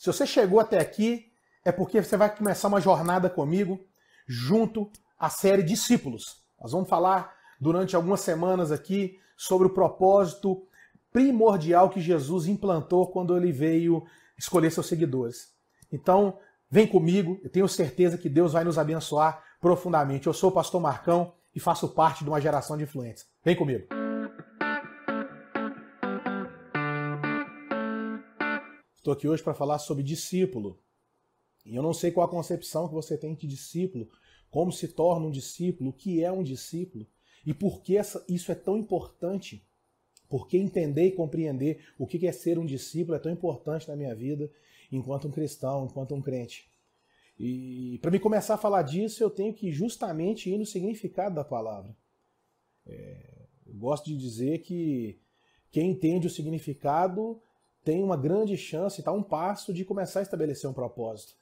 Se você chegou até aqui, é porque você vai começar uma jornada comigo junto à série Discípulos. Nós vamos falar durante algumas semanas aqui sobre o propósito primordial que Jesus implantou quando ele veio escolher seus seguidores. Então, vem comigo, eu tenho certeza que Deus vai nos abençoar profundamente. Eu sou o pastor Marcão e faço parte de uma geração de influentes. Vem comigo. Estou aqui hoje para falar sobre discípulo. E eu não sei qual a concepção que você tem de discípulo, como se torna um discípulo, o que é um discípulo e por que isso é tão importante. Por que entender e compreender o que é ser um discípulo é tão importante na minha vida enquanto um cristão, enquanto um crente. E para me começar a falar disso, eu tenho que justamente ir no significado da palavra. É, eu gosto de dizer que quem entende o significado tem uma grande chance, está um passo de começar a estabelecer um propósito.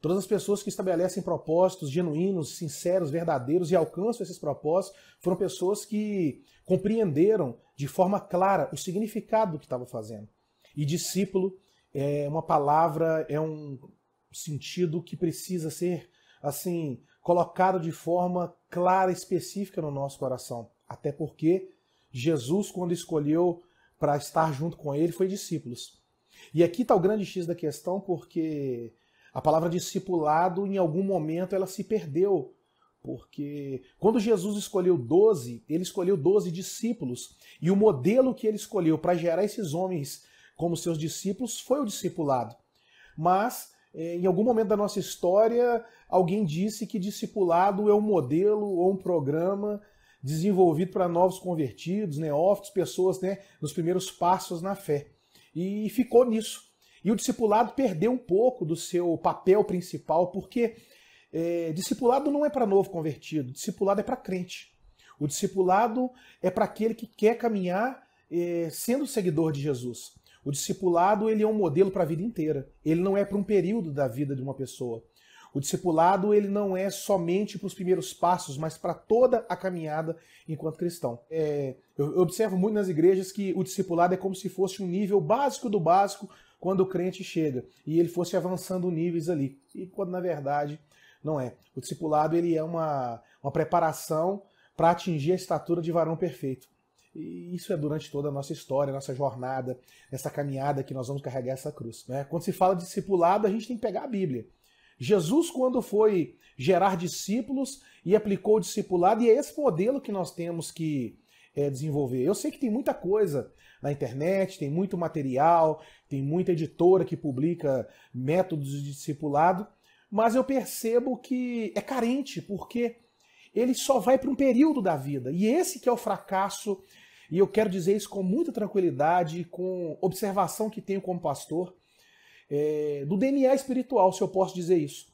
Todas as pessoas que estabelecem propósitos genuínos, sinceros, verdadeiros e alcançam esses propósitos foram pessoas que compreenderam de forma clara o significado do que estavam fazendo. E discípulo é uma palavra, é um sentido que precisa ser assim colocado de forma clara, específica no nosso coração. Até porque Jesus, quando escolheu para estar junto com ele, foi discípulos. E aqui está o grande X da questão, porque a palavra discipulado, em algum momento, ela se perdeu. Porque quando Jesus escolheu 12, ele escolheu 12 discípulos. E o modelo que ele escolheu para gerar esses homens como seus discípulos foi o discipulado. Mas, eh, em algum momento da nossa história, alguém disse que discipulado é um modelo ou um programa desenvolvido para novos convertidos, neófitos, pessoas né, nos primeiros passos na fé. E ficou nisso. E o discipulado perdeu um pouco do seu papel principal, porque é, discipulado não é para novo convertido, discipulado é para crente. O discipulado é para aquele que quer caminhar é, sendo seguidor de Jesus. O discipulado ele é um modelo para a vida inteira. Ele não é para um período da vida de uma pessoa. O discipulado ele não é somente para os primeiros passos, mas para toda a caminhada enquanto cristão. É, eu, observo muito nas igrejas que o discipulado é como se fosse um nível básico do básico quando o crente chega e ele fosse avançando níveis ali. E quando na verdade não é. O discipulado ele é uma, uma preparação para atingir a estatura de varão perfeito. E isso é durante toda a nossa história, nossa jornada, essa caminhada que nós vamos carregar essa cruz. Né? Quando se fala de discipulado, a gente tem que pegar a Bíblia. Jesus, quando foi gerar discípulos e aplicou o discipulado, e é esse modelo que nós temos que é, desenvolver. Eu sei que tem muita coisa na internet, tem muito material, tem muita editora que publica métodos de discipulado, mas eu percebo que é carente, porque ele só vai para um período da vida. E esse que é o fracasso, e eu quero dizer isso com muita tranquilidade, com observação que tenho como pastor, é, do DNA espiritual, se eu posso dizer isso.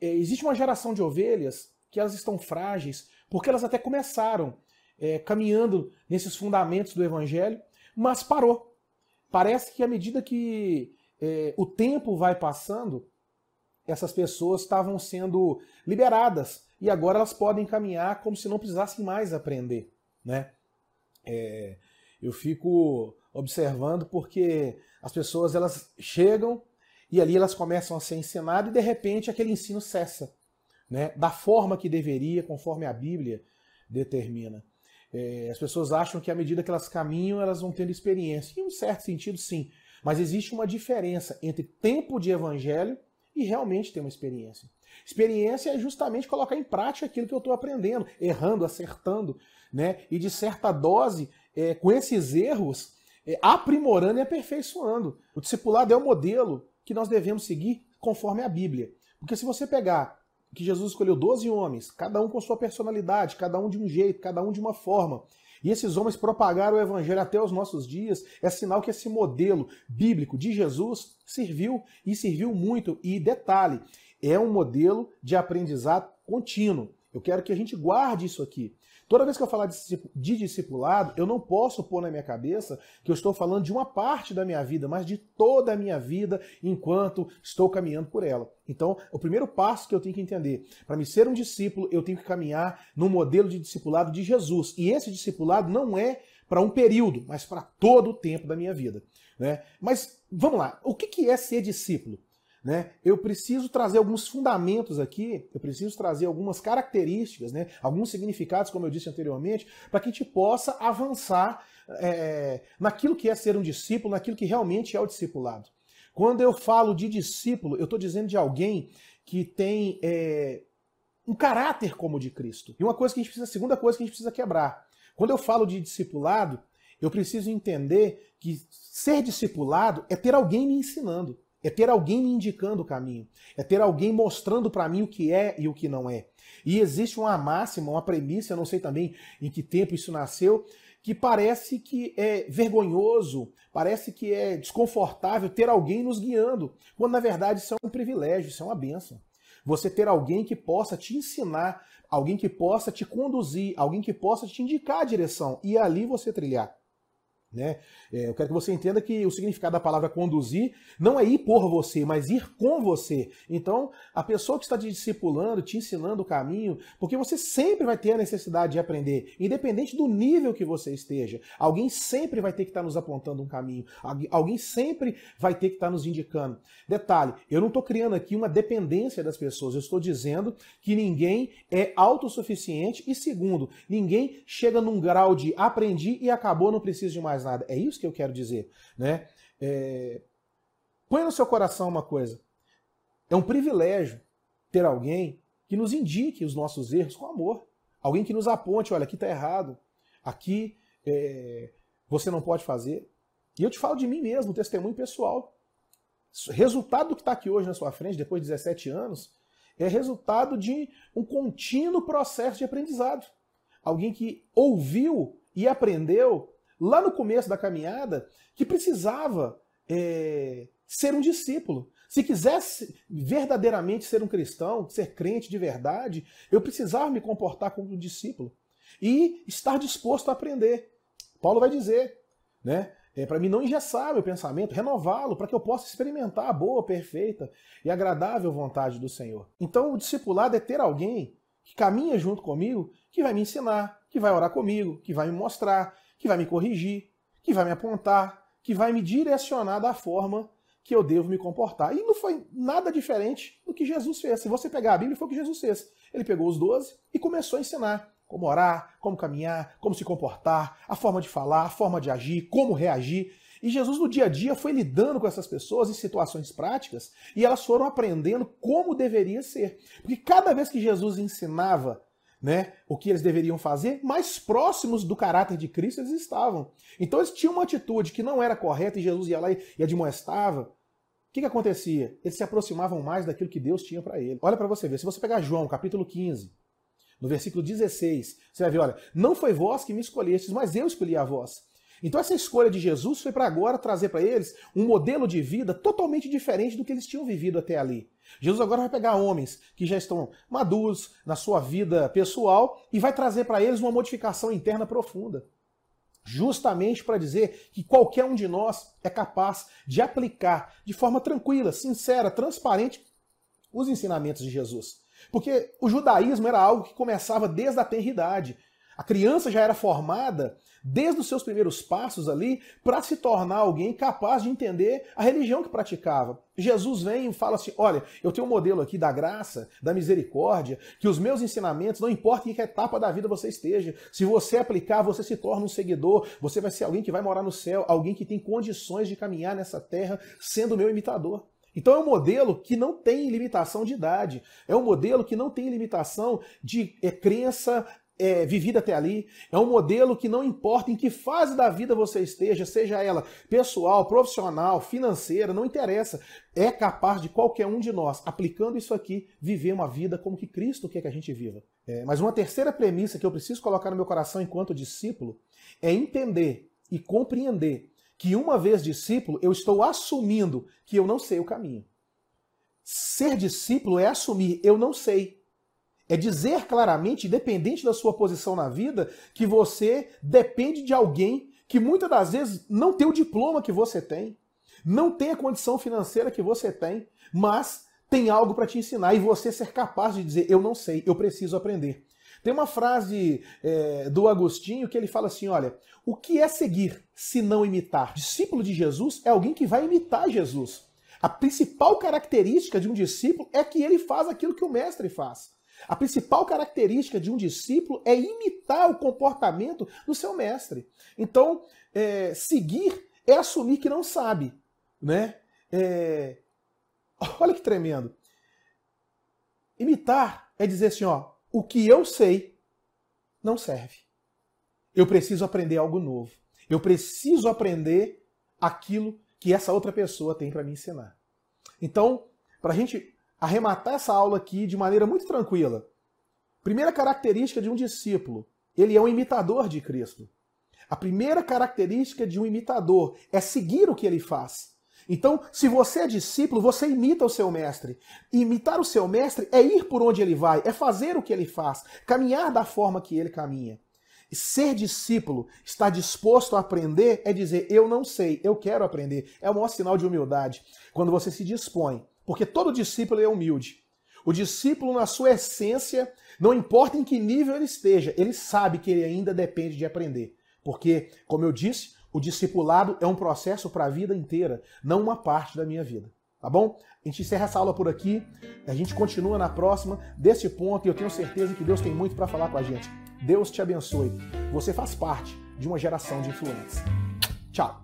É, existe uma geração de ovelhas que elas estão frágeis, porque elas até começaram é, caminhando nesses fundamentos do evangelho, mas parou. Parece que à medida que é, o tempo vai passando, essas pessoas estavam sendo liberadas e agora elas podem caminhar como se não precisassem mais aprender, né? É, eu fico observando porque as pessoas elas chegam e ali elas começam a ser ensinadas e de repente aquele ensino cessa, né? Da forma que deveria, conforme a Bíblia determina. É, as pessoas acham que à medida que elas caminham, elas vão tendo experiência. Em um certo sentido, sim. Mas existe uma diferença entre tempo de evangelho e realmente ter uma experiência. Experiência é justamente colocar em prática aquilo que eu estou aprendendo, errando, acertando, né? E de certa dose, é, com esses erros, aprimorando e aperfeiçoando. O discipulado é o modelo que nós devemos seguir conforme a Bíblia. Porque se você pegar que Jesus escolheu 12 homens, cada um com sua personalidade, cada um de um jeito, cada um de uma forma, e esses homens propagaram o evangelho até os nossos dias, é sinal que esse modelo bíblico de Jesus serviu e serviu muito. E detalhe, é um modelo de aprendizado contínuo. Eu quero que a gente guarde isso aqui. Toda vez que eu falar de discipulado, eu não posso pôr na minha cabeça que eu estou falando de uma parte da minha vida, mas de toda a minha vida enquanto estou caminhando por ela. Então, o primeiro passo que eu tenho que entender, para me ser um discípulo, eu tenho que caminhar no modelo de discipulado de Jesus. E esse discipulado não é para um período, mas para todo o tempo da minha vida. Né? Mas vamos lá, o que é ser discípulo? Né? Eu preciso trazer alguns fundamentos aqui, eu preciso trazer algumas características, né? alguns significados, como eu disse anteriormente, para que a gente possa avançar é, naquilo que é ser um discípulo, naquilo que realmente é o discipulado. Quando eu falo de discípulo, eu estou dizendo de alguém que tem é, um caráter como o de Cristo. E uma coisa que a gente precisa, a segunda coisa que a gente precisa quebrar. Quando eu falo de discipulado, eu preciso entender que ser discipulado é ter alguém me ensinando, é ter alguém me indicando o caminho, é ter alguém mostrando para mim o que é e o que não é. E existe uma máxima, uma premissa, eu não sei também em que tempo isso nasceu, que parece que é vergonhoso, parece que é desconfortável ter alguém nos guiando, quando na verdade isso é um privilégio, isso é uma benção. Você ter alguém que possa te ensinar, alguém que possa te conduzir, alguém que possa te indicar a direção e ali você trilhar. Né? É, eu quero que você entenda que o significado da palavra conduzir não é ir por você, mas ir com você. Então, a pessoa que está te discipulando, te ensinando o caminho, porque você sempre vai ter a necessidade de aprender, independente do nível que você esteja. Alguém sempre vai ter que estar nos apontando um caminho, alguém sempre vai ter que estar nos indicando. Detalhe, eu não estou criando aqui uma dependência das pessoas, eu estou dizendo que ninguém é autossuficiente e, segundo, ninguém chega num grau de aprendi e acabou, não preciso de mais nada. É isso que eu quero dizer. Né? É... Põe no seu coração uma coisa. É um privilégio ter alguém que nos indique os nossos erros com amor. Alguém que nos aponte, olha, aqui está errado, aqui é... você não pode fazer. E eu te falo de mim mesmo, testemunho pessoal. Resultado do que está aqui hoje na sua frente, depois de 17 anos, é resultado de um contínuo processo de aprendizado. Alguém que ouviu e aprendeu lá no começo da caminhada, que precisava é, ser um discípulo. Se quisesse verdadeiramente ser um cristão, ser crente de verdade, eu precisava me comportar como um discípulo e estar disposto a aprender. Paulo vai dizer, né? É, para mim não engessar meu pensamento, renová-lo, para que eu possa experimentar a boa, perfeita e agradável vontade do Senhor. Então, o discipulado é ter alguém que caminha junto comigo, que vai me ensinar, que vai orar comigo, que vai me mostrar, que vai me corrigir, que vai me apontar, que vai me direcionar da forma que eu devo me comportar. E não foi nada diferente do que Jesus fez. Se você pegar a Bíblia, foi o que Jesus fez. Ele pegou os doze e começou a ensinar como orar, como caminhar, como se comportar, a forma de falar, a forma de agir, como reagir. E Jesus no dia a dia foi lidando com essas pessoas em situações práticas e elas foram aprendendo como deveria ser. Porque cada vez que Jesus ensinava né, o que eles deveriam fazer, mais próximos do caráter de Cristo eles estavam. Então eles tinham uma atitude que não era correta e Jesus ia lá e admoestava. O que, que acontecia? Eles se aproximavam mais daquilo que Deus tinha para ele. Olha para você ver, se você pegar João, capítulo 15, no versículo 16, você vai ver, olha, não foi vós que me escolhestes, mas eu escolhi a vós. Então essa escolha de Jesus foi para agora trazer para eles um modelo de vida totalmente diferente do que eles tinham vivido até ali. Jesus agora vai pegar homens que já estão maduros na sua vida pessoal e vai trazer para eles uma modificação interna profunda. Justamente para dizer que qualquer um de nós é capaz de aplicar de forma tranquila, sincera, transparente os ensinamentos de Jesus. Porque o judaísmo era algo que começava desde a tenridade. A criança já era formada desde os seus primeiros passos ali para se tornar alguém capaz de entender a religião que praticava. Jesus vem e fala assim: olha, eu tenho um modelo aqui da graça, da misericórdia, que os meus ensinamentos, não importa em que etapa da vida você esteja, se você aplicar, você se torna um seguidor, você vai ser alguém que vai morar no céu, alguém que tem condições de caminhar nessa terra sendo meu imitador. Então é um modelo que não tem limitação de idade, é um modelo que não tem limitação de é, crença é, vivida até ali. É um modelo que não importa em que fase da vida você esteja, seja ela pessoal, profissional, financeira, não interessa. É capaz de qualquer um de nós, aplicando isso aqui, viver uma vida como que Cristo quer que a gente viva. É, mas uma terceira premissa que eu preciso colocar no meu coração enquanto discípulo é entender e compreender que uma vez discípulo, eu estou assumindo que eu não sei o caminho. Ser discípulo é assumir, eu não sei. É dizer claramente, independente da sua posição na vida, que você depende de alguém que muitas das vezes não tem o diploma que você tem, não tem a condição financeira que você tem, mas tem algo para te ensinar e você ser capaz de dizer: Eu não sei, eu preciso aprender. Tem uma frase é, do Agostinho que ele fala assim: olha, o que é seguir se não imitar? Discípulo de Jesus é alguém que vai imitar Jesus. A principal característica de um discípulo é que ele faz aquilo que o mestre faz. A principal característica de um discípulo é imitar o comportamento do seu mestre. Então, é, seguir é assumir que não sabe, né? É... Olha que tremendo. Imitar é dizer assim, ó, o que eu sei não serve. Eu preciso aprender algo novo. Eu preciso aprender aquilo que essa outra pessoa tem para me ensinar. Então, para a gente arrematar essa aula aqui de maneira muito tranquila, primeira característica de um discípulo, ele é um imitador de Cristo. A primeira característica de um imitador é seguir o que ele faz. Então, se você é discípulo, você imita o seu mestre. Imitar o seu mestre é ir por onde ele vai, é fazer o que ele faz, caminhar da forma que ele caminha. Ser discípulo, estar disposto a aprender, é dizer: eu não sei, eu quero aprender. É o maior sinal de humildade. Quando você se dispõe. Porque todo discípulo é humilde. O discípulo, na sua essência, não importa em que nível ele esteja, ele sabe que ele ainda depende de aprender. Porque, como eu disse, o discipulado é um processo para a vida inteira, não uma parte da minha vida. Tá bom? A gente encerra essa aula por aqui. A gente continua na próxima desse ponto e eu tenho certeza que Deus tem muito para falar com a gente. Deus te abençoe. Você faz parte de uma geração de influentes. Tchau.